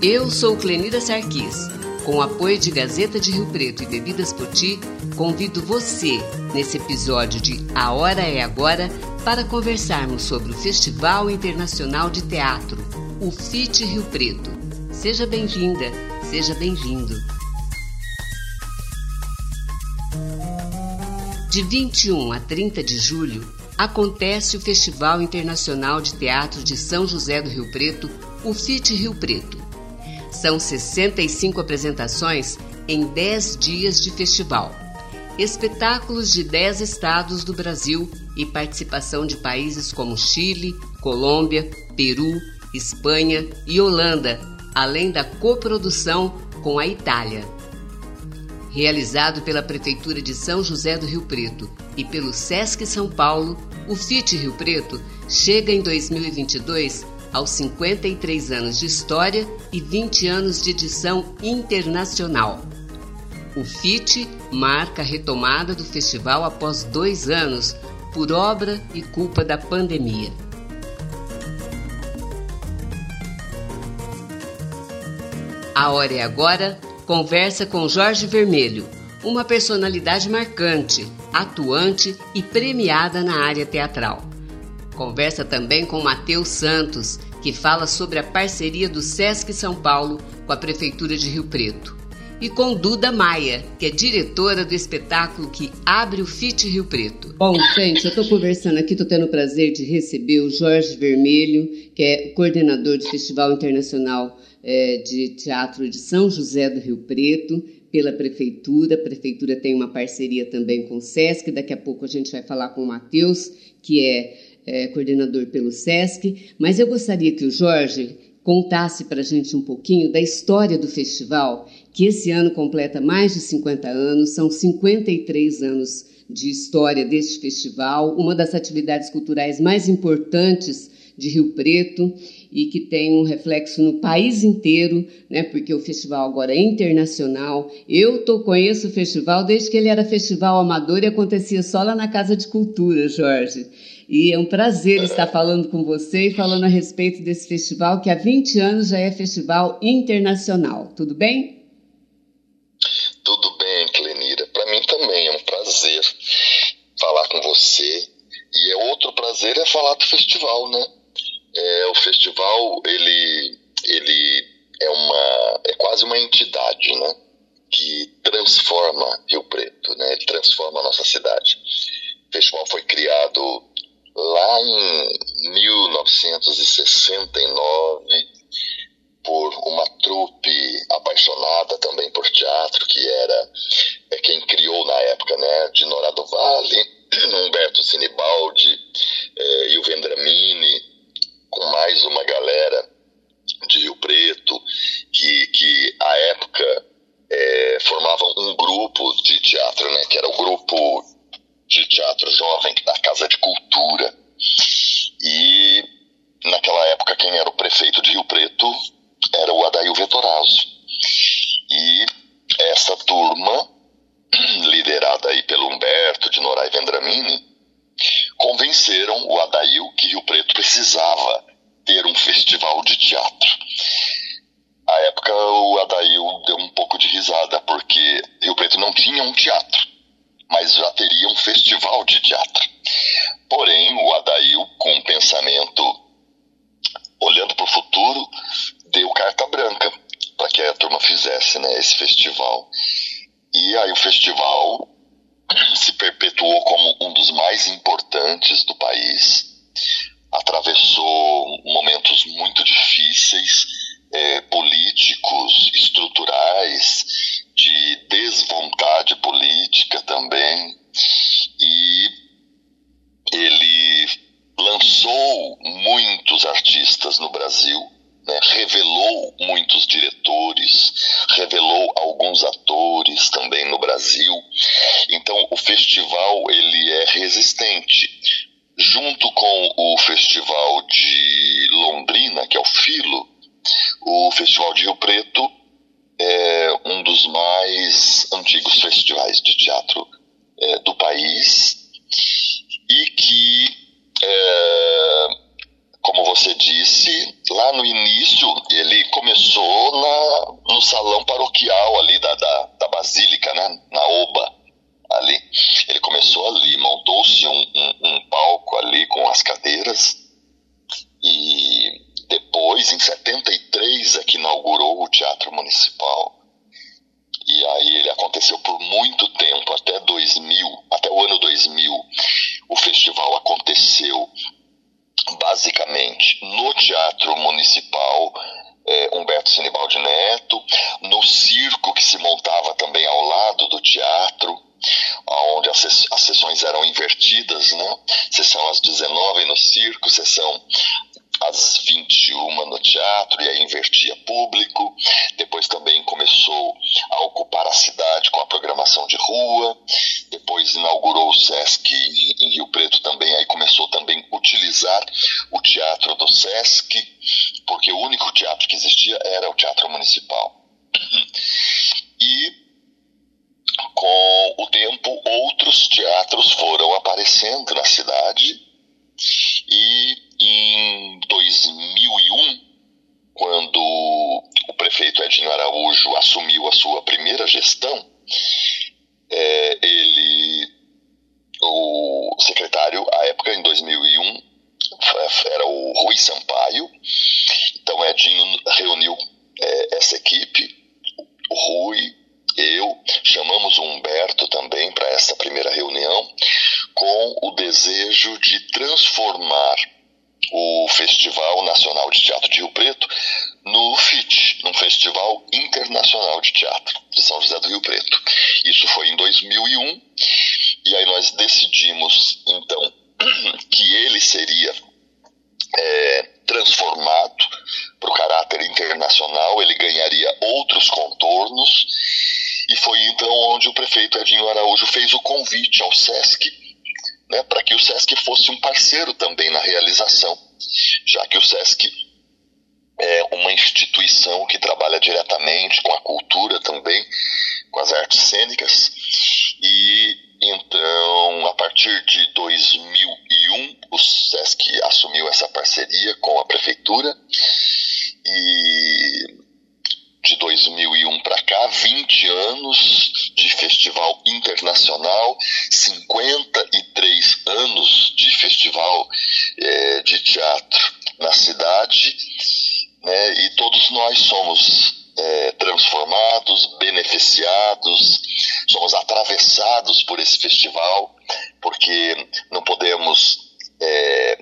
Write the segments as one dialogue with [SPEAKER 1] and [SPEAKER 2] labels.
[SPEAKER 1] Eu sou Clenida Sarquis. Com o apoio de Gazeta de Rio Preto e Bebidas Poti, convido você, nesse episódio de A Hora é Agora, para conversarmos sobre o Festival Internacional de Teatro, o FIT Rio Preto. Seja bem-vinda, seja bem-vindo. De 21 a 30 de julho, acontece o Festival Internacional de Teatro de São José do Rio Preto, o FIT Rio Preto. São 65 apresentações em 10 dias de festival. Espetáculos de 10 estados do Brasil e participação de países como Chile, Colômbia, Peru, Espanha e Holanda, além da coprodução com a Itália. Realizado pela Prefeitura de São José do Rio Preto e pelo SESC São Paulo, o FIT Rio Preto chega em 2022 aos 53 anos de história e 20 anos de edição internacional. O FIT marca a retomada do festival após dois anos, por obra e culpa da pandemia. A hora é agora. Conversa com Jorge Vermelho, uma personalidade marcante, atuante e premiada na área teatral. Conversa também com Matheus Santos, que fala sobre a parceria do Sesc São Paulo com a Prefeitura de Rio Preto. E com Duda Maia, que é diretora do espetáculo que abre o FIT Rio Preto. Bom, gente, eu estou conversando aqui, estou tendo o prazer de receber o Jorge Vermelho, que é coordenador do Festival Internacional é, de Teatro de São José do Rio Preto, pela Prefeitura. A Prefeitura tem uma parceria também com o SESC. Daqui a pouco a gente vai falar com o Matheus, que é é, coordenador pelo SESC, mas eu gostaria que o Jorge contasse para a gente um pouquinho da história do festival, que esse ano completa mais de 50 anos, são 53 anos de história deste festival, uma das atividades culturais mais importantes de Rio Preto e que tem um reflexo no país inteiro, né? Porque o festival agora é internacional. Eu tô, conheço o festival desde que ele era festival amador e acontecia só lá na Casa de Cultura, Jorge. E é um prazer estar falando com você e falando a respeito desse festival que há 20 anos já é festival internacional. Tudo bem?
[SPEAKER 2] Tudo bem, Clenira. Para mim também é um prazer falar com você. E é outro prazer é falar do festival, né? É, o festival, ele, ele é uma é quase uma entidade, né? Que transforma Rio Preto, né? Ele transforma a nossa cidade. O festival foi criado lá em 1969 por uma trupe apaixonada também por teatro, que era é, quem criou na época, né, de Norado Vale, Humberto Sinibaldi é, e o Vendramini, com mais uma galera de Rio Preto, que, que à época é, formavam um grupo de teatro, né, que era o grupo de teatro jovem da Casa de Cultura. E naquela época quem era o prefeito de Rio Preto era o Adail Vetorazzo. E essa turma, liderada aí pelo Humberto de Norai Vendramini, convenceram o Adail que Rio Preto precisava ter um festival de teatro. À época, o Adail deu um pouco de risada, porque Rio Preto não tinha um teatro mas já teria um festival de teatro. Porém, o Adail, com um pensamento olhando para o futuro, deu carta branca para que a turma fizesse né, esse festival. E aí o festival se perpetuou como um dos mais importantes do país, atravessou momentos muito difíceis, é, políticos, estruturais, de desvontade política também, e ele lançou muitos artistas no Brasil, né, revelou muitos diretores, revelou alguns atores também no Brasil. Então o festival ele é resistente. Junto com o festival de Londrina, que é o Filo, o festival de Rio Preto é um dos mais antigos festivais de teatro é, do país e que, é, como você disse, lá no início, ele começou na, no salão paroquial ali da, da, da Basílica, né? Na Oba, ali. Ele começou ali, montou-se um, um, um palco ali com as cadeiras e depois, em 73, é que inaugurou o Teatro Municipal. E aí ele aconteceu por muito tempo, até 2000, até o ano 2000. O festival aconteceu basicamente no Teatro Municipal é, Humberto Sinibaldi Neto, no circo que se montava também ao lado do teatro, onde as, sessões eram invertidas, né? Sessão às 19 no circo, sessão às 21 no teatro, e aí invertia público. Depois também começou a ocupar a cidade com a programação de rua. Depois inaugurou o Sesc em Rio Preto também, aí começou também a utilizar o teatro do Sesc, porque o único teatro que existia era o Teatro Municipal. E com o tempo, outros teatros foram aparecendo na cidade e em 2001, quando o prefeito Edinho Araújo assumiu a sua primeira gestão, é, ele, o secretário, à época, em 2001, era o Rui Sampaio. Então, Edinho reuniu é, essa equipe, o Rui, eu, chamamos o Humberto também para essa primeira reunião, com o desejo de transformar o Festival Nacional de Teatro de Rio Preto no FIT, num Festival Internacional de Teatro de São José do Rio Preto. Isso foi em 2001 e aí nós decidimos então que ele seria é, transformado para o caráter internacional, ele ganharia outros contornos e foi então onde o prefeito Edinho Araújo fez o convite ao SESC né, para que o SESC fosse um parceiro também na realização, já que o SESC é uma instituição que trabalha diretamente com a cultura também, com as artes cênicas, e então, a partir de 2001, o SESC assumiu essa parceria com a prefeitura. E de 2001 para cá, 20 anos de festival internacional, 53 anos de festival é, de teatro na cidade, né, e todos nós somos é, transformados, beneficiados, somos atravessados por esse festival, porque não podemos é,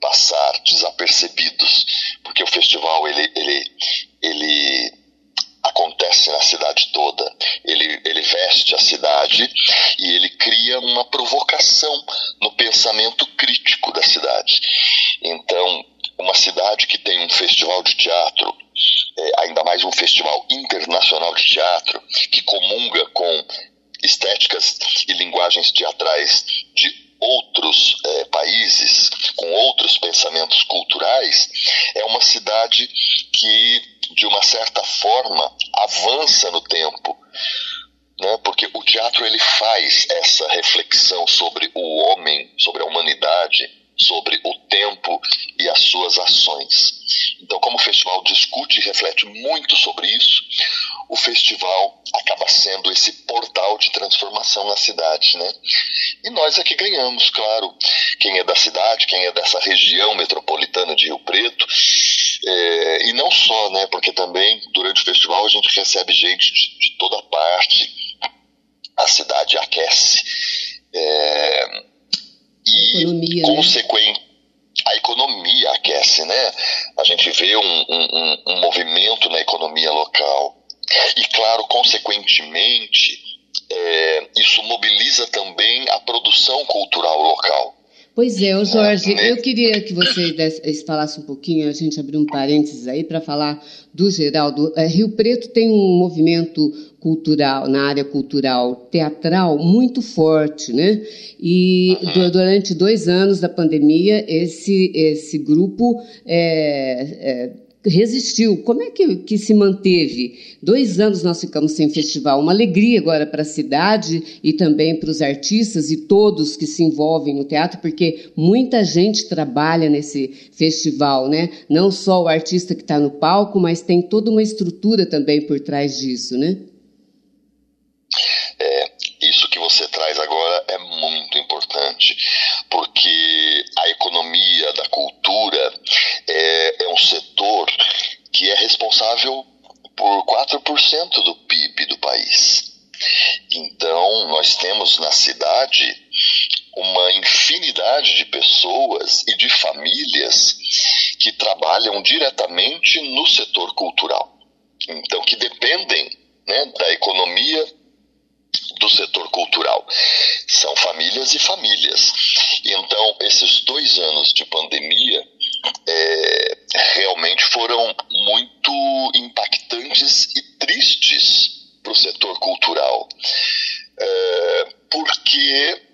[SPEAKER 2] passar desapercebidos, porque o festival ele, ele, ele acontece na cidade toda. Ele, ele veste a cidade e ele cria uma provocação no pensamento crítico da cidade. Então, uma cidade que tem um festival de teatro, é, ainda mais um festival internacional de teatro, que comunga com estéticas e linguagens teatrais de outros é, países, com outros pensamentos culturais, é uma cidade que de uma certa forma, avança no tempo. Né? Porque o teatro ele faz essa reflexão sobre o homem, sobre a humanidade, sobre o tempo e as suas ações. Então, como o festival discute e reflete muito sobre isso, o festival acaba sendo esse portal de transformação na cidade, né? E nós é que ganhamos, claro. Quem é da cidade, quem é dessa região metropolitana de Rio Preto, é, e não só, né? Porque também durante o festival a gente recebe gente de, de toda parte. A cidade aquece. É, e economia, consequente né? a economia aquece, né? A gente vê um, um, um, movimento na economia local. E, claro, consequentemente, é, isso mobiliza também a produção cultural local.
[SPEAKER 1] Pois é, o Jorge, eu queria que você falasse um pouquinho, a gente abriu um parênteses aí para falar do Geraldo. É, Rio Preto tem um movimento cultural, na área cultural teatral, muito forte, né? E durante dois anos da pandemia, esse, esse grupo é, é, resistiu. Como é que, que se manteve? Dois anos nós ficamos sem festival. Uma alegria agora para a cidade e também para os artistas e todos que se envolvem no teatro, porque muita gente trabalha nesse festival, né? Não só o artista que está no palco, mas tem toda uma estrutura também por trás disso, né?
[SPEAKER 2] É, isso que você traz agora é muito importante, porque a economia da cultura é, é um setor que é responsável por 4% do PIB do país. Então, nós temos na cidade uma infinidade de pessoas e de famílias que trabalham diretamente no setor cultural. Então, que dependem né, da economia do setor cultural. São famílias e famílias. Então, esses dois anos de pandemia é, realmente foram muito impactantes e tristes para o setor cultural. É, porque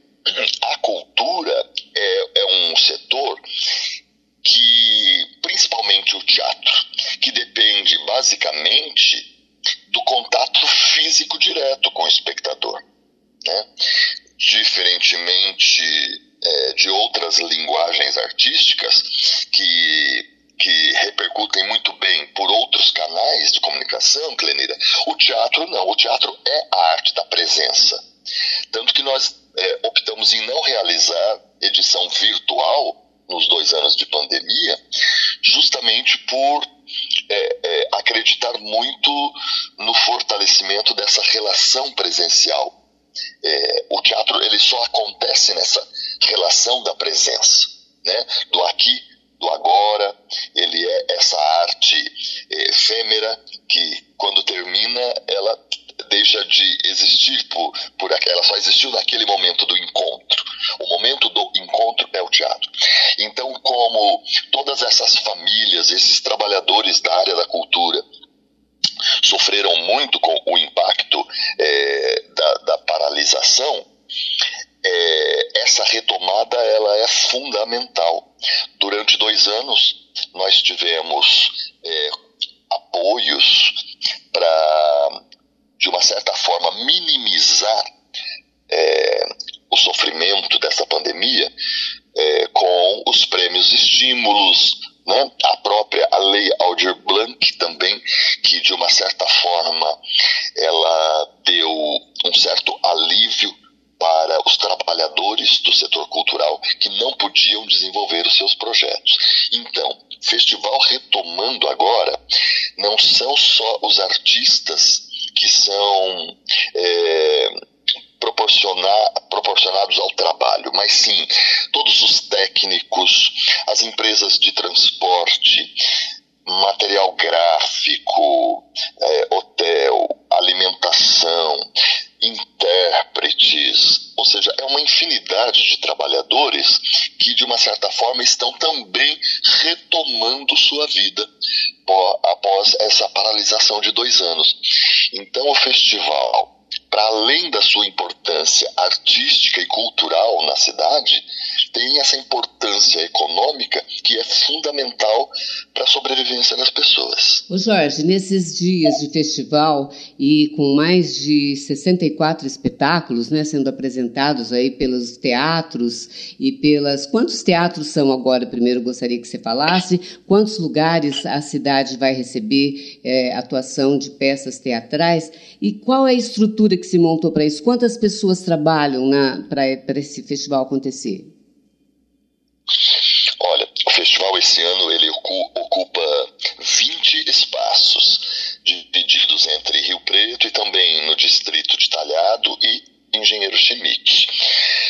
[SPEAKER 1] et Jorge, nesses dias de festival e com mais de 64 espetáculos né, sendo apresentados aí pelos teatros e pelas. Quantos teatros são agora? Primeiro gostaria que você falasse. Quantos lugares a cidade vai receber é, atuação de peças teatrais? E qual é a estrutura que se montou para isso? Quantas pessoas trabalham para esse festival acontecer?
[SPEAKER 2] Entre Rio Preto e também no distrito de Talhado e Engenheiro Schmidt.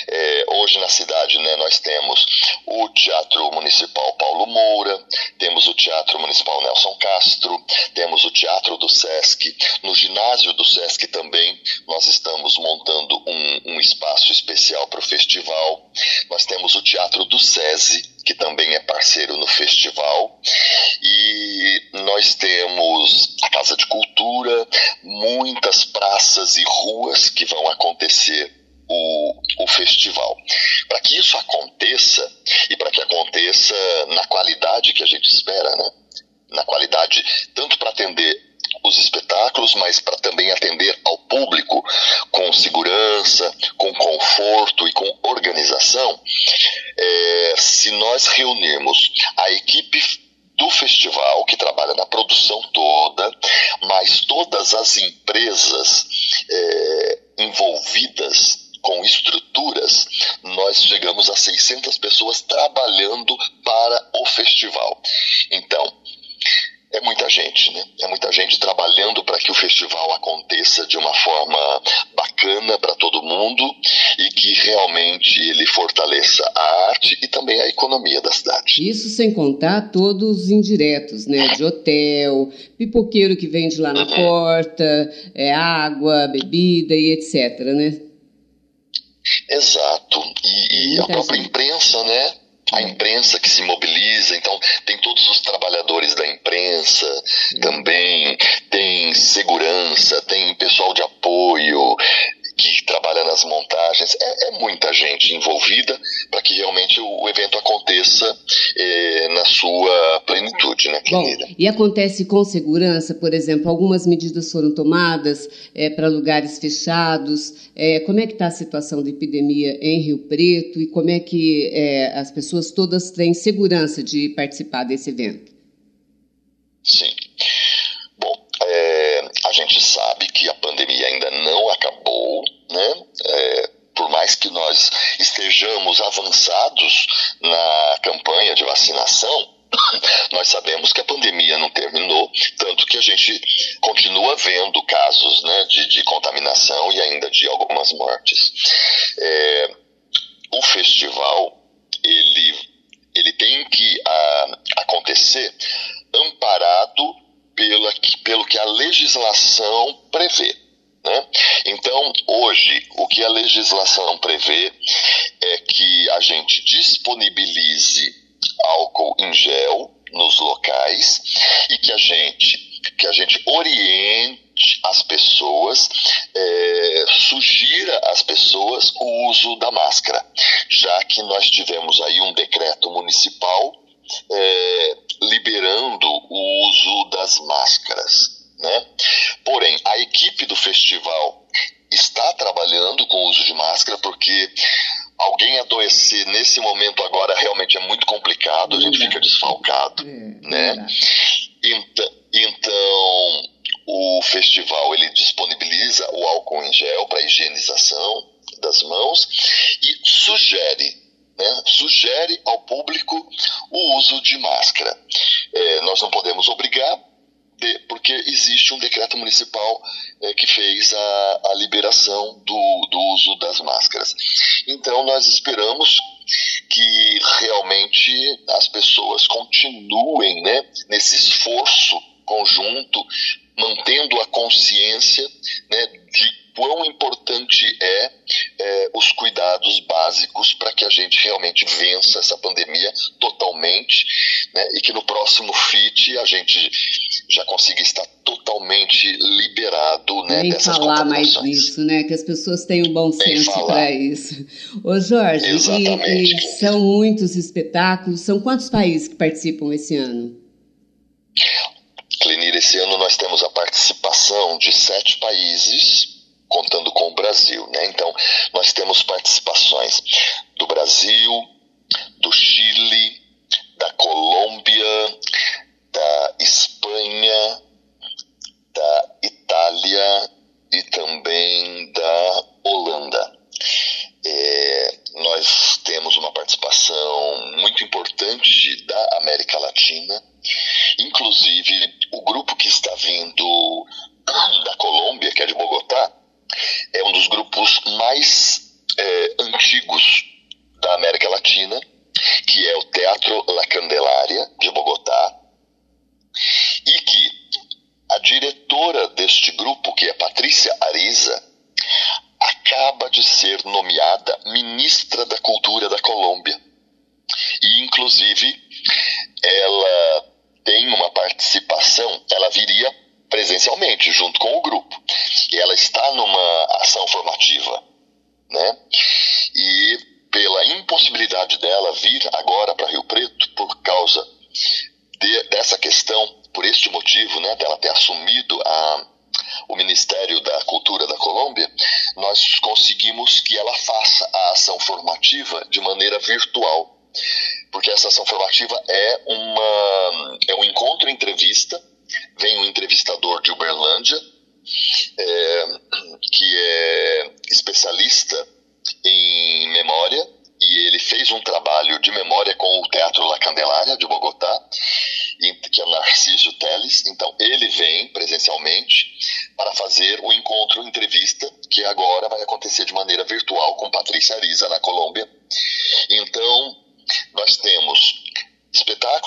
[SPEAKER 2] É, hoje na cidade né, nós temos o Teatro Municipal Paulo Moura, temos o Teatro Municipal Nelson Castro, temos o Teatro do Sesc. No ginásio do Sesc também nós estamos montando um, um espaço especial para o festival. Nós temos o Teatro do SESI, que também é parceiro no festival. E nós temos a Casa de Cultura, muitas praças e ruas que vão acontecer o, o festival. Para que isso aconteça, e para que aconteça na qualidade que a gente espera, né? na qualidade, tanto para atender os espetáculos, mas para também atender ao público com segurança, com conforto e com organização, é, se nós reunirmos a equipe do festival, que trabalha na produção toda, mas todas as empresas é, envolvidas com estruturas, nós chegamos a 600 pessoas trabalhando para o festival. Então, é muita gente, né? É muita gente trabalhando para que o festival aconteça de uma forma bacana para todo mundo e que realmente ele fortaleça a arte e também a economia da cidade.
[SPEAKER 1] Isso sem contar todos os indiretos, né? De hotel, pipoqueiro que vende lá na uhum. porta, é, água, bebida e etc, né?
[SPEAKER 2] Exato. E, e a própria imprensa, né? A imprensa que se mobiliza, então tem todos os trabalhadores da imprensa também, tem segurança, tem pessoal de apoio que trabalha nas montagens, é, é muita gente envolvida para que realmente o, o evento aconteça eh, na sua plenitude, né,
[SPEAKER 1] Bom, e acontece com segurança, por exemplo, algumas medidas foram tomadas é, para lugares fechados, é, como é que está a situação da epidemia em Rio Preto e como é que as pessoas todas têm segurança de participar desse evento?
[SPEAKER 2] Sim. Estejamos uso de máscara. É, nós não podemos obrigar, de, porque existe um decreto municipal é, que fez a, a liberação do, do uso das máscaras. Então, nós esperamos que realmente as pessoas continuem né, nesse esforço conjunto, mantendo a consciência né, de quão importante é, é os cuidados básicos para que a gente realmente vença essa pandemia totalmente né, e que no próximo FIT a gente já consiga estar totalmente liberado né,
[SPEAKER 1] Nem dessas falar mais disso, né? Que as pessoas tenham bom senso para isso. Ô Jorge, e, e são muitos espetáculos, são quantos países que participam esse ano?
[SPEAKER 2] Clenir, esse ano nós temos a participação de sete países contando com o Brasil. Né? Então, nós temos participações do Brasil, do Chile, da Colômbia, da Espanha, da Itália e também da Holanda. É, nós temos uma participação muito importante da América Latina, inclusive o grupo que está vindo da Colômbia, que é de Bogotá,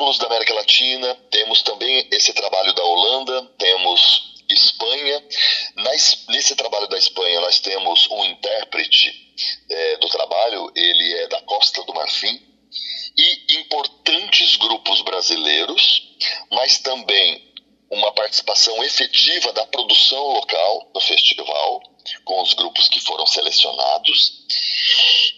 [SPEAKER 2] espetáculos da América Latina, temos também esse trabalho da Holanda, temos Espanha. nesse trabalho da Espanha, nós temos um intérprete é, do trabalho, ele é da Costa do Marfim, e importantes grupos brasileiros, mas também uma participação efetiva da produção local do festival, com os grupos que foram selecionados,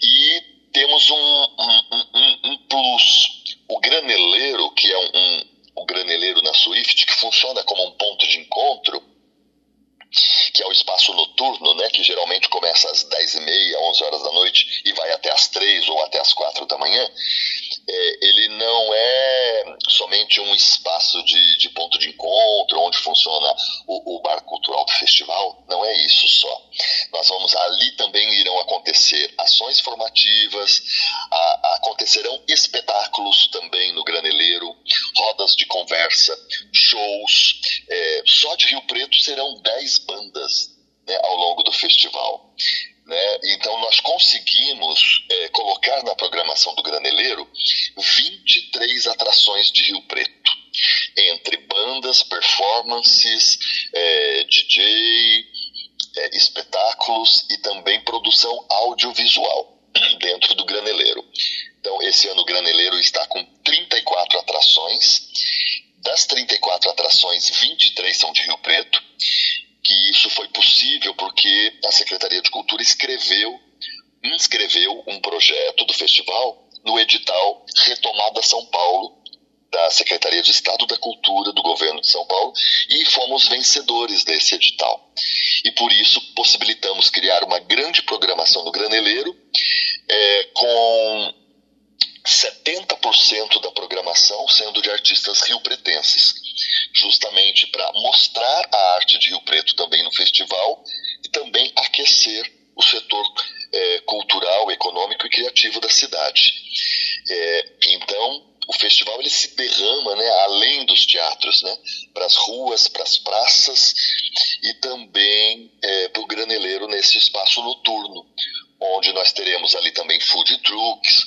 [SPEAKER 2] e temos um, um, um, um plus. O graneleiro, que é um, o graneleiro na Swift, que funciona como um ponto de encontro, que é o espaço noturno, né, que geralmente começa às 10h30, 11 horas da noite e vai até às 3 ou até às 4 da manhã, é, ele não é somente um espaço de, de ponto de encontro, onde funciona o, o, bar cultural do festival, não é isso só. Nós vamos, ali também irão acontecer ações formativas, a, acontecerão espetáculos também no Graneleiro, rodas de conversa, shows. É, só de Rio Preto serão 10 bandas né, ao longo do festival. Né? Então, nós conseguimos é, colocar na programação do Graneleiro 23 atrações de Rio Preto, entre bandas, performances, é, DJ, é, espetáculos e também produção audiovisual dentro do Graneleiro. Então, esse ano o Graneleiro está com 34 atrações. Das 34 atrações, 23 são de Rio Preto que isso foi possível porque a Secretaria de Cultura escreveu, inscreveu um projeto do festival no edital Retomada São Paulo, da Secretaria de Estado da Cultura do Governo de São Paulo, e fomos vencedores desse edital. E por isso possibilitamos criar uma grande programação no Graneleiro, é, com 70% da programação sendo de artistas rio-pretenses justamente para mostrar a arte de Rio Preto também no festival e também aquecer o setor é, cultural, econômico e criativo da cidade. É, então, o festival ele se derrama, né, além dos teatros, né, para as ruas, para as praças e também é, para o graneleiro nesse espaço noturno, onde nós teremos ali também food trucks,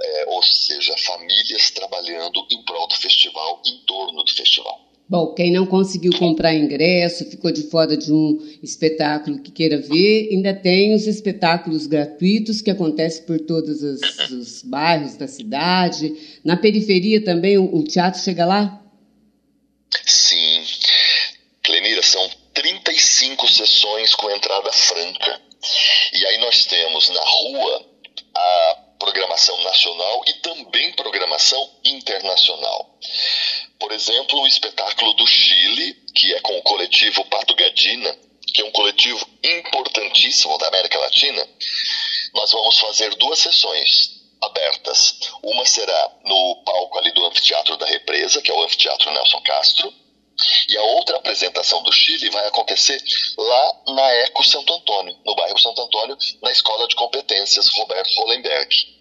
[SPEAKER 2] é, ou seja, famílias trabalhando em prol do festival, em torno do festival.
[SPEAKER 1] Bom, quem não conseguiu comprar ingresso, ficou de fora de um espetáculo que queira ver, ainda tem os espetáculos gratuitos que acontecem por todos os, os bairros da cidade. Na periferia também o, o teatro chega lá?
[SPEAKER 2] Sim. Clenira, são 35 sessões com entrada franca. E aí nós temos na rua a programação nacional e também programação internacional. Por exemplo, o espetáculo do Chile, que é com o coletivo Pato Gadina, que é um coletivo importantíssimo da América Latina, nós vamos fazer duas sessões abertas. Uma será no palco ali do Anfiteatro da Represa, que é o Anfiteatro Nelson Castro, e a outra apresentação do Chile vai acontecer lá na Eco Santo Antônio, no bairro Santo Antônio, na Escola de Competências Roberto Hollenberg.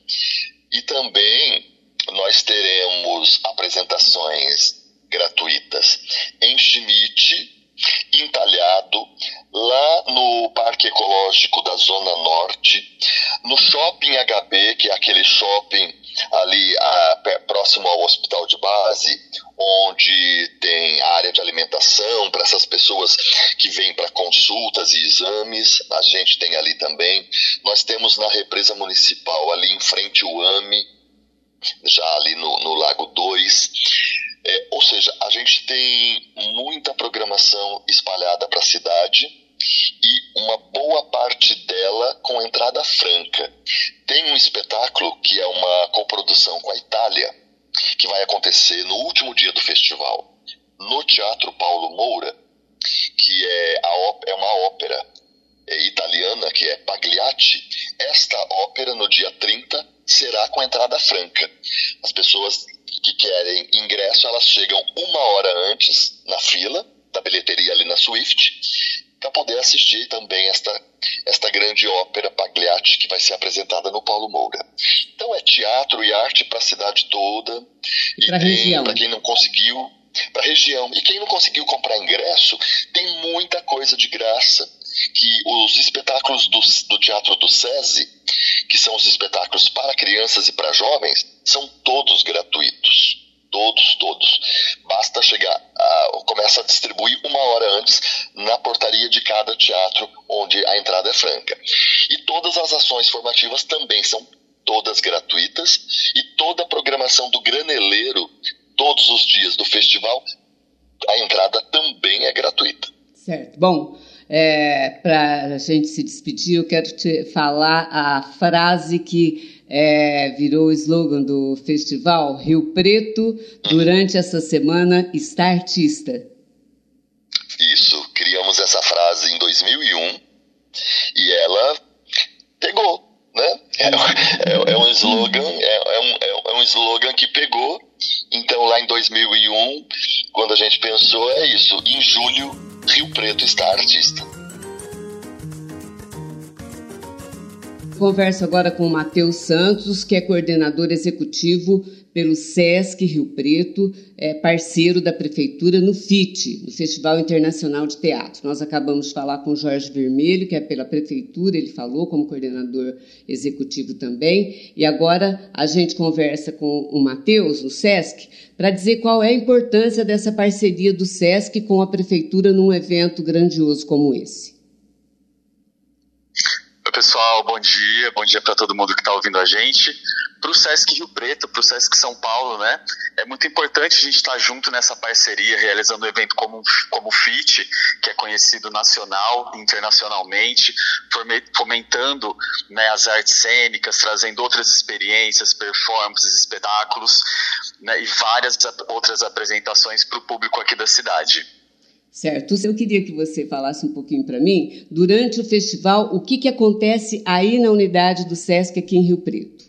[SPEAKER 2] E também nós teremos apresentações gratuitas em Schmidt, entalhado, lá no Parque Ecológico da Zona Norte, no Shopping HB, que é aquele shopping ali a, próximo ao hospital de base, onde tem área de alimentação para essas pessoas que vêm para consultas e exames. A gente tem ali também. Nós temos na represa municipal, ali em frente o AME, já ali no, no Lago 2. É, ou seja, a gente tem muita programação espalhada para a cidade e uma boa parte dela com entrada franca. Tem um espetáculo que é uma coprodução com a Itália, que vai acontecer no último dia do festival, no Teatro Paulo Moura, que é, é uma ópera é, italiana, que é Pagliacci. Esta ópera, no dia 30, será com entrada franca. As pessoas que querem ingresso, elas chegam uma hora antes na fila da bilheteria ali na Swift para poder assistir também esta, esta grande ópera Pagliacci que vai ser apresentada no Paulo Moura. Então é teatro e arte para a cidade toda.
[SPEAKER 1] E para
[SPEAKER 2] quem não conseguiu, para a região. E quem não conseguiu comprar ingresso, tem muita coisa de graça. Que os espetáculos do, do Teatro do SESI, que são os espetáculos para crianças e para jovens, são todos gratuitos. Todos, todos. Basta chegar, a, começa a distribuir uma hora antes na portaria de cada teatro onde a entrada é franca. E todas as ações formativas também são todas gratuitas e toda a programação do graneleiro todos os dias do festival, a entrada também é gratuita.
[SPEAKER 1] Certo. Bom, é, para a gente se despedir, eu quero te falar a frase que é, virou o slogan do festival Rio Preto, durante essa semana, está artista.
[SPEAKER 2] Isso, criamos essa frase em 2001 e ela pegou, né? É, é, é um slogan, é, é, um, é um slogan que pegou. Então lá em 2001, quando a gente pensou, é isso, em julho, Rio Preto está artista.
[SPEAKER 1] Converso agora com o Matheus Santos, que é coordenador executivo pelo SESC Rio Preto, é parceiro da Prefeitura no FIT, no Festival Internacional de Teatro. Nós acabamos de falar com o Jorge Vermelho, que é pela Prefeitura, ele falou como coordenador executivo também. E agora a gente conversa com o Matheus, no SESC, para dizer qual é a importância dessa parceria do SESC com a Prefeitura num evento grandioso como esse
[SPEAKER 3] pessoal, bom dia, bom dia para todo mundo que está ouvindo a gente. Para o Sesc Rio Preto, para o Sesc São Paulo, né? É muito importante a gente estar tá junto nessa parceria, realizando um evento como, como FIT, que é conhecido nacional e internacionalmente, fomentando né, as artes cênicas, trazendo outras experiências, performances, espetáculos né, e várias outras apresentações para o público aqui da cidade.
[SPEAKER 1] Certo. Eu queria que você falasse um pouquinho para mim, durante o festival, o que, que acontece aí na unidade do SESC aqui em Rio Preto?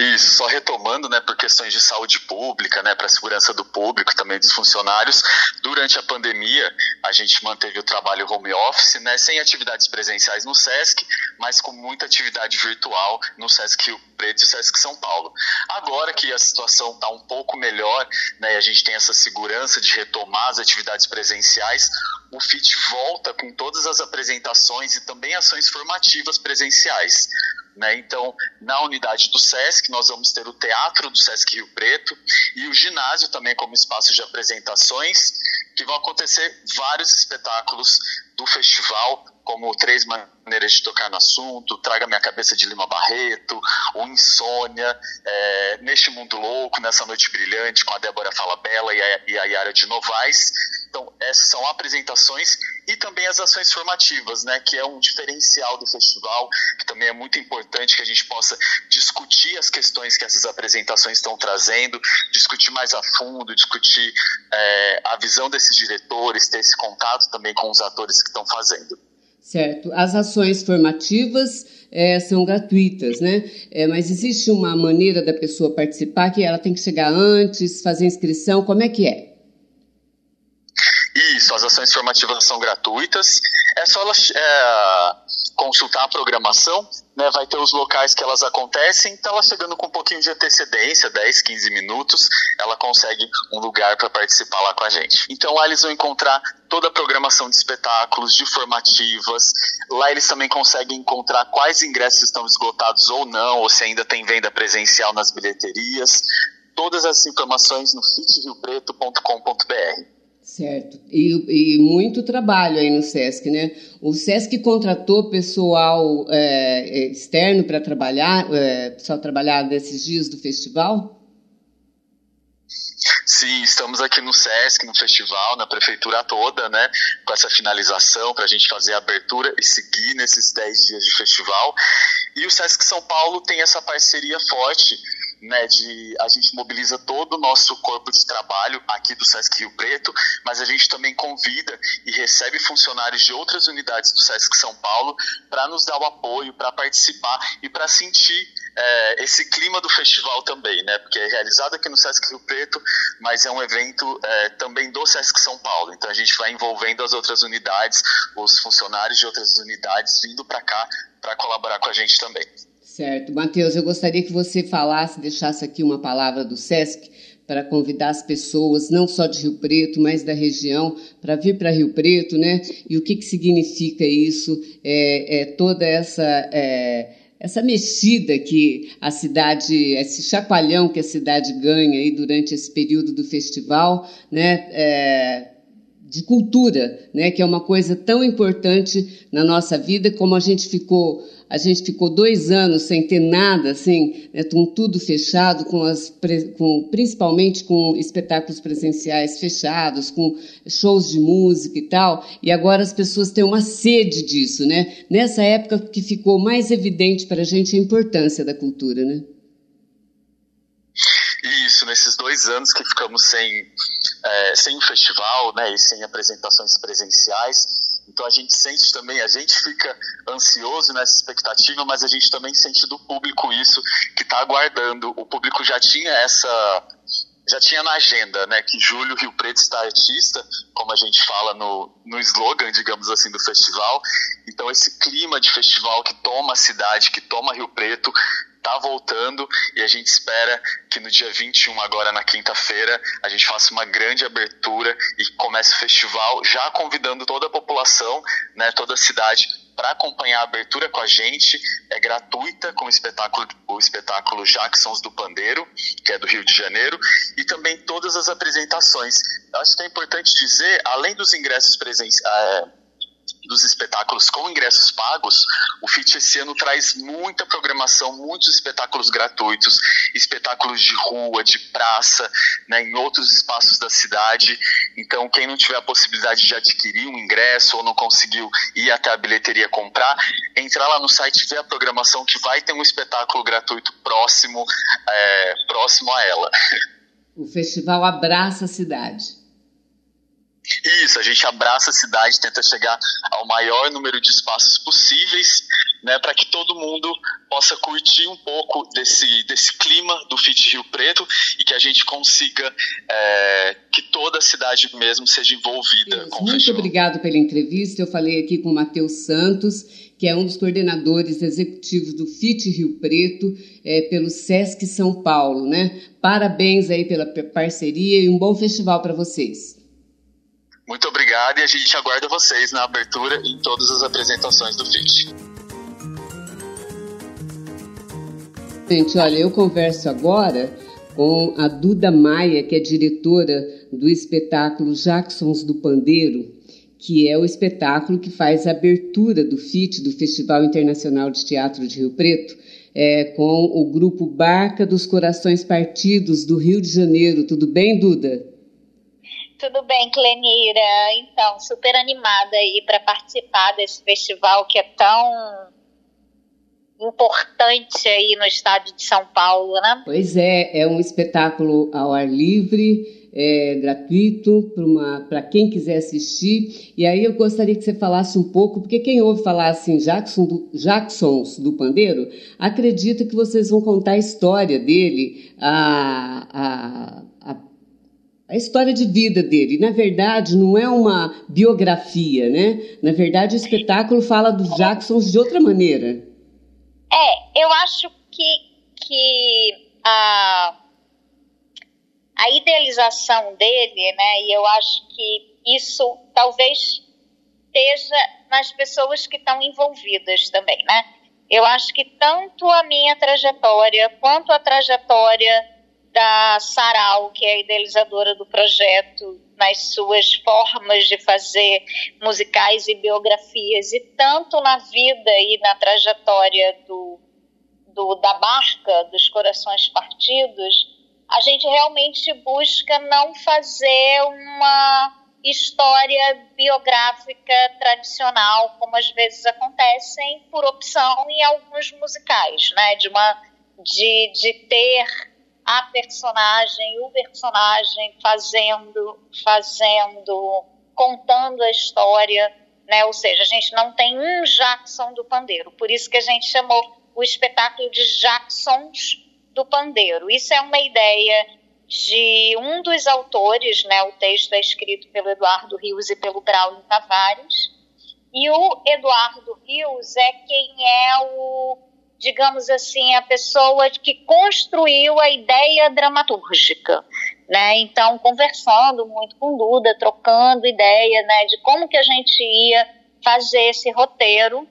[SPEAKER 3] Isso, só retomando, né, por questões de saúde pública, né, para a segurança do público, também dos funcionários, durante a pandemia a gente manteve o trabalho home office, né, sem atividades presenciais no SESC, mas com muita atividade virtual no SESC Rio Preto e SESC São Paulo. Agora que a situação está um pouco melhor, né, a gente tem essa segurança de retomar as atividades presenciais, o FIT volta com todas as apresentações e também ações formativas presenciais. Né? Então, na unidade do SESC, nós vamos ter o Teatro do SESC Rio Preto e o ginásio também como espaço de apresentações, que vão acontecer vários espetáculos do festival, como Três Maneiras de Tocar no Assunto, Traga Minha Cabeça de Lima Barreto, O Insônia, é, Neste Mundo Louco, Nessa Noite Brilhante, com a Débora Falabella e a, e a Yara de Novaes. Então, essas são apresentações e também as ações formativas, né, que é um diferencial do festival, que também é muito importante que a gente possa discutir as questões que essas apresentações estão trazendo, discutir mais a fundo, discutir é, a visão desses diretores, ter esse contato também com os atores que estão fazendo.
[SPEAKER 1] Certo. As ações formativas é, são gratuitas, né? É, mas existe uma maneira da pessoa participar que ela tem que chegar antes, fazer inscrição, como é que é?
[SPEAKER 3] Isso, as ações formativas são gratuitas. É só é, consultar a programação, né, vai ter os locais que elas acontecem, então ela chegando com um pouquinho de antecedência, 10, 15 minutos, ela consegue um lugar para participar lá com a gente. Então lá eles vão encontrar toda a programação de espetáculos, de formativas, lá eles também conseguem encontrar quais ingressos estão esgotados ou não, ou se ainda tem venda presencial nas bilheterias. Todas as informações no fitriopreto.com.br.
[SPEAKER 1] Certo. E, e, muito trabalho aí no SESC, né? O SESC contratou pessoal é, é externo para trabalhar, é, só trabalhar nesses dias do festival?
[SPEAKER 3] Sim, estamos aqui no SESC, no festival, na prefeitura toda, né? Com essa finalização para a gente fazer a abertura e seguir nesses 10 dias de festival. E o SESC São Paulo tem essa parceria forte né, de a gente mobiliza todo o nosso corpo de trabalho aqui do Sesc Rio Preto, mas a gente também convida e recebe funcionários de outras unidades do Sesc São Paulo para nos dar o apoio, para participar e para sentir é, esse clima do festival também, né? Porque é realizado aqui no Sesc Rio Preto, mas é um evento é, também do Sesc São Paulo. Então a gente vai envolvendo as outras unidades, os funcionários de outras unidades vindo para cá para colaborar com a gente também.
[SPEAKER 1] Certo. Matheus, eu gostaria que você falasse, deixasse aqui uma palavra do SESC para convidar as pessoas, não só de Rio Preto, mas da região, para vir para Rio Preto, né? E o que, que significa isso, é, é toda essa. É, essa mexida que a cidade, esse chacoalhão que a cidade ganha aí durante esse período do festival, né, é, de cultura, né, que é uma coisa tão importante na nossa vida, como a gente ficou a gente ficou dois anos sem ter nada, assim, né, com tudo fechado, com as, com, principalmente com espetáculos presenciais fechados, com shows de música e tal, e agora as pessoas têm uma sede disso, né? Nessa época que ficou mais evidente para a gente a importância da cultura, né?
[SPEAKER 3] Isso, nesses dois anos que ficamos sem, é, sem festival, né, e sem apresentações presenciais, então a gente sente também, a gente fica ansioso nessa expectativa, mas a gente também sente do público isso, que está aguardando. O público já tinha essa. Já tinha na agenda, né, que julho Rio Preto está artista, como a gente fala no, no slogan, digamos assim, do festival. Então, esse clima de festival que toma a cidade, que toma Rio Preto, tá voltando e a gente espera que no dia 21, agora na quinta-feira, a gente faça uma grande abertura e comece o festival, já convidando toda a população, né, toda a cidade para acompanhar a abertura com a gente. É gratuita com o espetáculo, o espetáculo Jacksons do Pandeiro, que é do Rio de Janeiro, e também todas as apresentações. Acho que é importante dizer, além dos ingressos presenciais. É, dos espetáculos com ingressos pagos, o FIT esse ano traz muita programação, muitos espetáculos gratuitos, espetáculos de rua, de praça, né, em outros espaços da cidade. Então, quem não tiver a possibilidade de adquirir um ingresso ou não conseguiu ir até a bilheteria comprar, entrar lá no site e ver a programação que vai ter um espetáculo gratuito próximo, é, próximo a ela.
[SPEAKER 1] O festival abraça a cidade.
[SPEAKER 3] Isso, a gente abraça a cidade, tenta chegar ao maior número de espaços possíveis, né, para que todo mundo possa curtir um pouco desse, desse clima do FIT Rio Preto e que a gente consiga é, que toda a cidade mesmo seja envolvida Deus, com
[SPEAKER 1] o Muito obrigado pela entrevista. Eu falei aqui com o Matheus Santos, que é um dos coordenadores executivos do FIT Rio Preto, é, pelo Sesc São Paulo. Né? Parabéns aí pela parceria e um bom festival para vocês.
[SPEAKER 3] Muito obrigado e a gente aguarda vocês na abertura em todas as apresentações do FIT.
[SPEAKER 1] Gente, olha, eu converso agora com a Duda Maia, que é diretora do espetáculo Jacksons do Pandeiro, que é o espetáculo que faz a abertura do FIT, do Festival Internacional de Teatro de Rio Preto, é, com o grupo Barca dos Corações Partidos do Rio de Janeiro. Tudo bem, Duda?
[SPEAKER 4] Tudo bem, Clenira. Então, super animada aí para participar desse festival que é tão importante aí no estado de São Paulo, né?
[SPEAKER 1] Pois é, é um espetáculo ao ar livre, é gratuito para quem quiser assistir. E aí eu gostaria que você falasse um pouco, porque quem ouve falar assim, Jackson do, Jacksons do Pandeiro, acredita que vocês vão contar a história dele, a, a a história de vida dele. Na verdade, não é uma biografia, né? Na verdade, o espetáculo fala dos Jacksons de outra maneira.
[SPEAKER 4] É, eu acho que, que a, a idealização dele, né? E eu acho que isso talvez esteja nas pessoas que estão envolvidas também, né? Eu acho que tanto a minha trajetória quanto a trajetória da Sarau, que é a idealizadora do projeto, nas suas formas de fazer musicais e biografias, e tanto na vida e na trajetória do, do, da barca dos corações partidos, a gente realmente busca não fazer uma história biográfica tradicional, como às vezes acontecem por opção em alguns musicais, né? De, uma, de, de ter a personagem, o personagem fazendo, fazendo, contando a história, né? Ou seja, a gente não tem um Jackson do pandeiro, por isso que a gente chamou o espetáculo de Jacksons do pandeiro. Isso é uma ideia de um dos autores, né? O texto é escrito pelo Eduardo Rios e pelo Braulio Tavares. E o Eduardo Rios é quem é o, digamos assim, a pessoa que construiu a ideia dramatúrgica. Né? Então, conversando muito com Duda, trocando ideia né, de como que a gente ia fazer esse roteiro,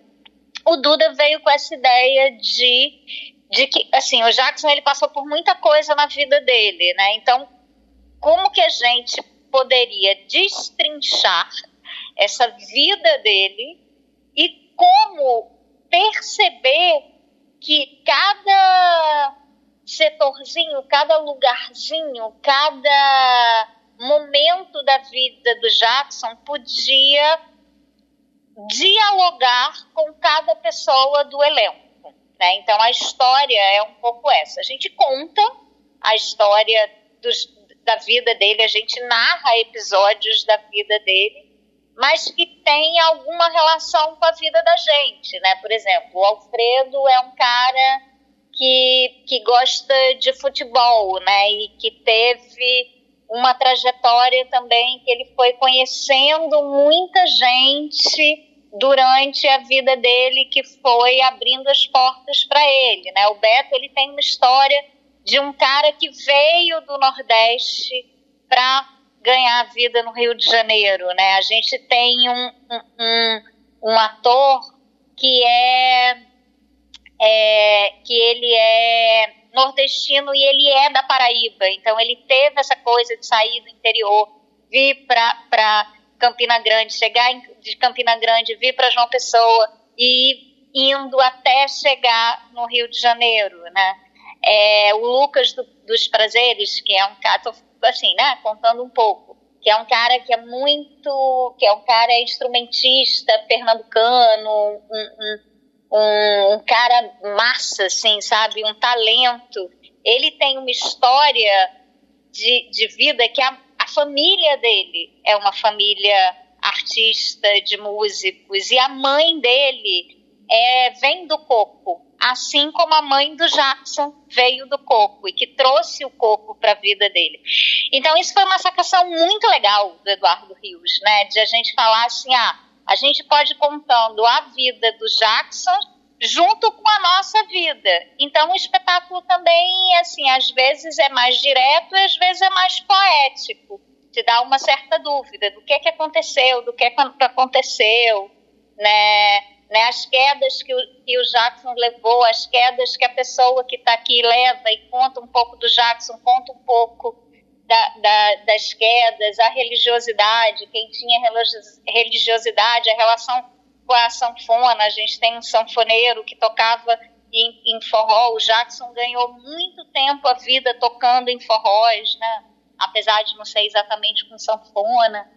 [SPEAKER 4] o Duda veio com essa ideia de, de que, assim, o Jackson ele passou por muita coisa na vida dele, né? Então, como que a gente poderia destrinchar essa vida dele e como perceber que cada setorzinho, cada lugarzinho, cada momento da vida do Jackson podia dialogar com cada pessoa do elenco. Né? Então a história é um pouco essa. A gente conta a história dos, da vida dele, a gente narra episódios da vida dele, mas que tem alguma relação com a vida da gente, né? Por exemplo, o Alfredo é um cara que, que gosta de futebol, né? E que teve uma trajetória também que ele foi conhecendo muita gente durante a vida dele que foi abrindo as portas para ele, né? O Beto ele tem uma história de um cara que veio do Nordeste para ganhar a vida no Rio de Janeiro, né? A gente tem um, um, um ator que é, é, que ele é nordestino e ele é da Paraíba, então ele teve essa coisa de sair do interior, vir para Campina Grande, chegar de Campina Grande, vir para João Pessoa e indo até chegar no Rio de Janeiro, né? É, o Lucas do, dos Prazeres, que é um cara, assim, né, contando um pouco, que é um cara que é muito, que é um cara instrumentista pernambucano, um, um, um, um cara massa, assim, sabe, um talento. Ele tem uma história de, de vida que a, a família dele é uma família artista de músicos e a mãe dele é, vem do coco assim como a mãe do Jackson veio do coco e que trouxe o coco para a vida dele. Então isso foi uma sacação muito legal do Eduardo Rios, né? De a gente falar assim, ah, a gente pode ir contando a vida do Jackson junto com a nossa vida. Então o espetáculo também, assim, às vezes é mais direto e às vezes é mais poético. Te dá uma certa dúvida do que é que aconteceu, do que é que aconteceu, né? Né, as quedas que o, que o Jackson levou, as quedas que a pessoa que está aqui leva e conta um pouco do Jackson, conta um pouco da, da, das quedas, a religiosidade, quem tinha religiosidade, a relação com a sanfona. A gente tem um sanfoneiro que tocava em, em forró. O Jackson ganhou muito tempo a vida tocando em forróis, né? apesar de não ser exatamente com sanfona.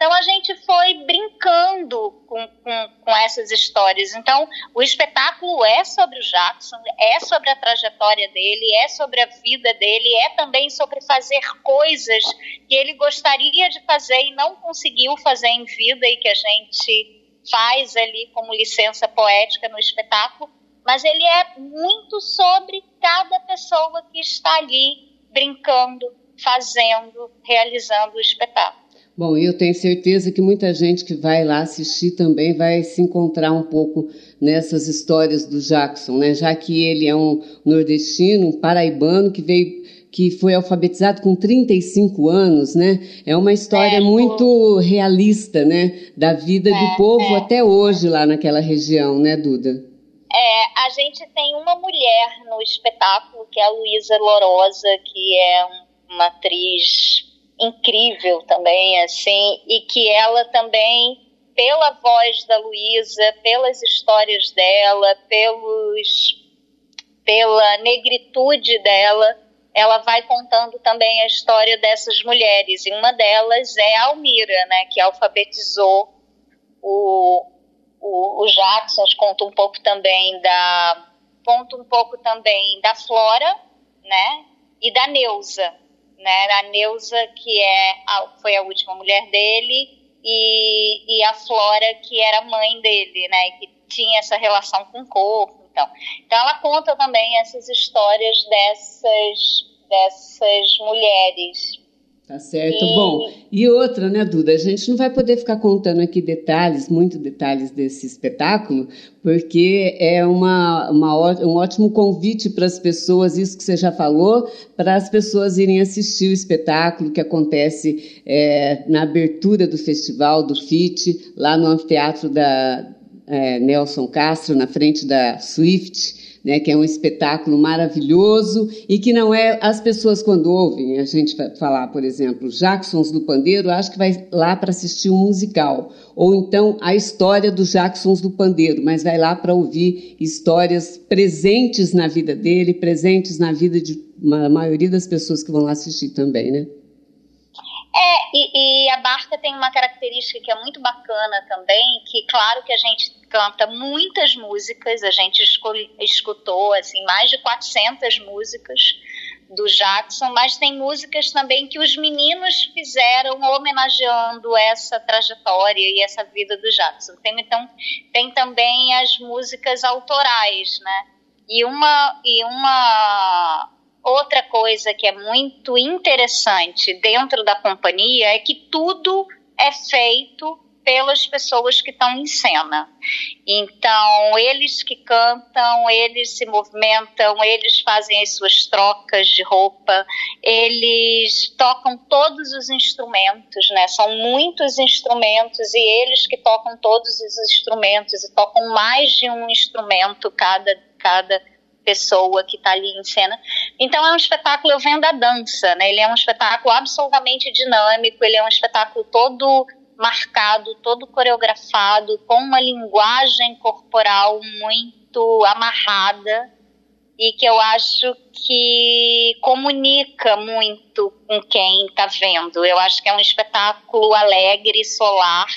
[SPEAKER 4] Então a gente foi brincando com, com, com, essas histórias. Então o espetáculo é sobre o Jackson, é sobre a trajetória dele, é sobre a vida dele, é também sobre fazer coisas que ele gostaria de fazer e não conseguiu fazer em vida e que a gente faz ali como licença poética no espetáculo. Mas ele é muito sobre cada pessoa que está ali brincando, fazendo, realizando o espetáculo.
[SPEAKER 1] Bom, eu tenho certeza que muita gente que vai lá assistir também vai se encontrar um pouco nessas histórias do Jackson, né? Já que ele é um nordestino, um paraibano que veio que foi alfabetizado com 35 anos, né? É uma história é, muito realista, né? Da vida é, do povo é. até hoje lá naquela região, né, Duda?
[SPEAKER 4] É, a gente tem uma mulher no espetáculo que é a Luísa Lorosa, que é uma atriz incrível também, assim, e que ela também, pela voz da Luísa, pelas histórias dela, pelos, pela negritude dela, ela vai contando também a história dessas mulheres. E uma delas é a Almira, né, que alfabetizou o, o, o Jackson, conta um pouco também da conta um pouco também da Flora, né, e da Neuza, né? A Neuza, que é a, foi a última mulher dele, e, e a Flora, que era mãe dele, né? Que tinha essa relação com o corpo. Então, então ela conta também essas histórias dessas, dessas mulheres
[SPEAKER 1] Tá certo. E... Bom, e outra, né, Duda? A gente não vai poder ficar contando aqui detalhes, muito detalhes desse espetáculo, porque é uma, uma, um ótimo convite para as pessoas, isso que você já falou, para as pessoas irem assistir o espetáculo que acontece é, na abertura do festival do FIT, lá no anfiteatro da é, Nelson Castro, na frente da Swift né, que é um espetáculo maravilhoso e que não é as pessoas quando ouvem a gente falar, por exemplo, Jacksons do Pandeiro, acho que vai lá para assistir um musical ou então a história dos Jacksons do Pandeiro, mas vai lá para ouvir histórias presentes na vida dele, presentes na vida de uma maioria das pessoas que vão lá assistir também, né?
[SPEAKER 4] É, e, e, a Barca tem uma característica que é muito bacana também, que claro que a gente canta muitas músicas, a gente escutou assim mais de 400 músicas do Jackson, mas tem músicas também que os meninos fizeram homenageando essa trajetória e essa vida do Jackson. Tem, então tem também as músicas autorais, né? E uma e uma Outra coisa que é muito interessante dentro da companhia é que tudo é feito pelas pessoas que estão em cena. Então, eles que cantam, eles se movimentam, eles fazem as suas trocas de roupa, eles tocam todos os instrumentos, né? São muitos instrumentos e eles que tocam todos os instrumentos e tocam mais de um instrumento cada cada pessoa que está ali em cena. Então é um espetáculo, eu vendo a dança, né? Ele é um espetáculo absolutamente dinâmico, ele é um espetáculo todo marcado, todo coreografado, com uma linguagem corporal muito amarrada e que eu acho que comunica muito com quem está vendo. Eu acho que é um espetáculo alegre, solar,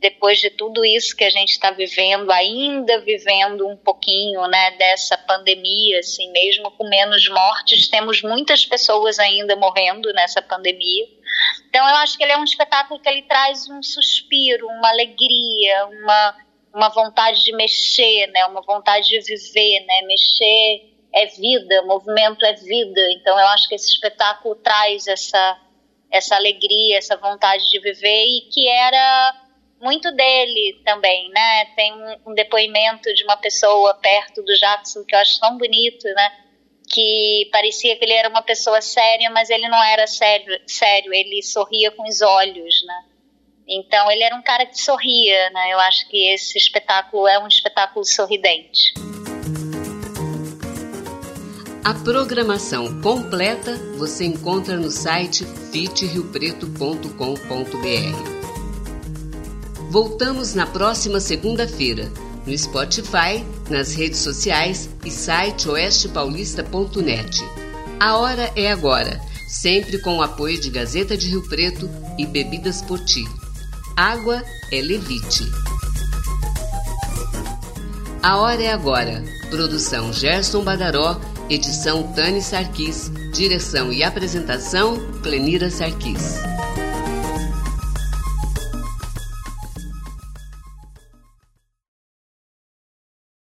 [SPEAKER 4] depois de tudo isso que a gente está vivendo, ainda vivendo um pouquinho, né, dessa pandemia, assim, mesmo com menos mortes, temos muitas pessoas ainda morrendo nessa pandemia. Então eu acho que ele é um espetáculo que ele traz um suspiro, uma alegria, uma uma vontade de mexer, né, uma vontade de viver, né, mexer é vida, movimento é vida. Então eu acho que esse espetáculo traz essa essa alegria, essa vontade de viver e que era muito dele também, né? Tem um, um, depoimento de uma pessoa perto do Jackson que eu acho tão bonito, né? Que parecia que ele era uma pessoa séria, mas ele não era sério, sério ele sorria com os olhos, né? Então ele era um cara que sorria, né? Eu acho que esse espetáculo é um espetáculo sorridente.
[SPEAKER 1] A programação completa você encontra no site fitriopreto.com.br. Voltamos na próxima segunda-feira, no Spotify, nas redes sociais e site oestepaulista.net. A hora é agora, sempre com o apoio de Gazeta de Rio Preto e Bebidas Poti. Água é Levite. A hora é agora. Produção Gerson Badaró, edição Tani Sarquis, direção e apresentação Clenira Sarquis.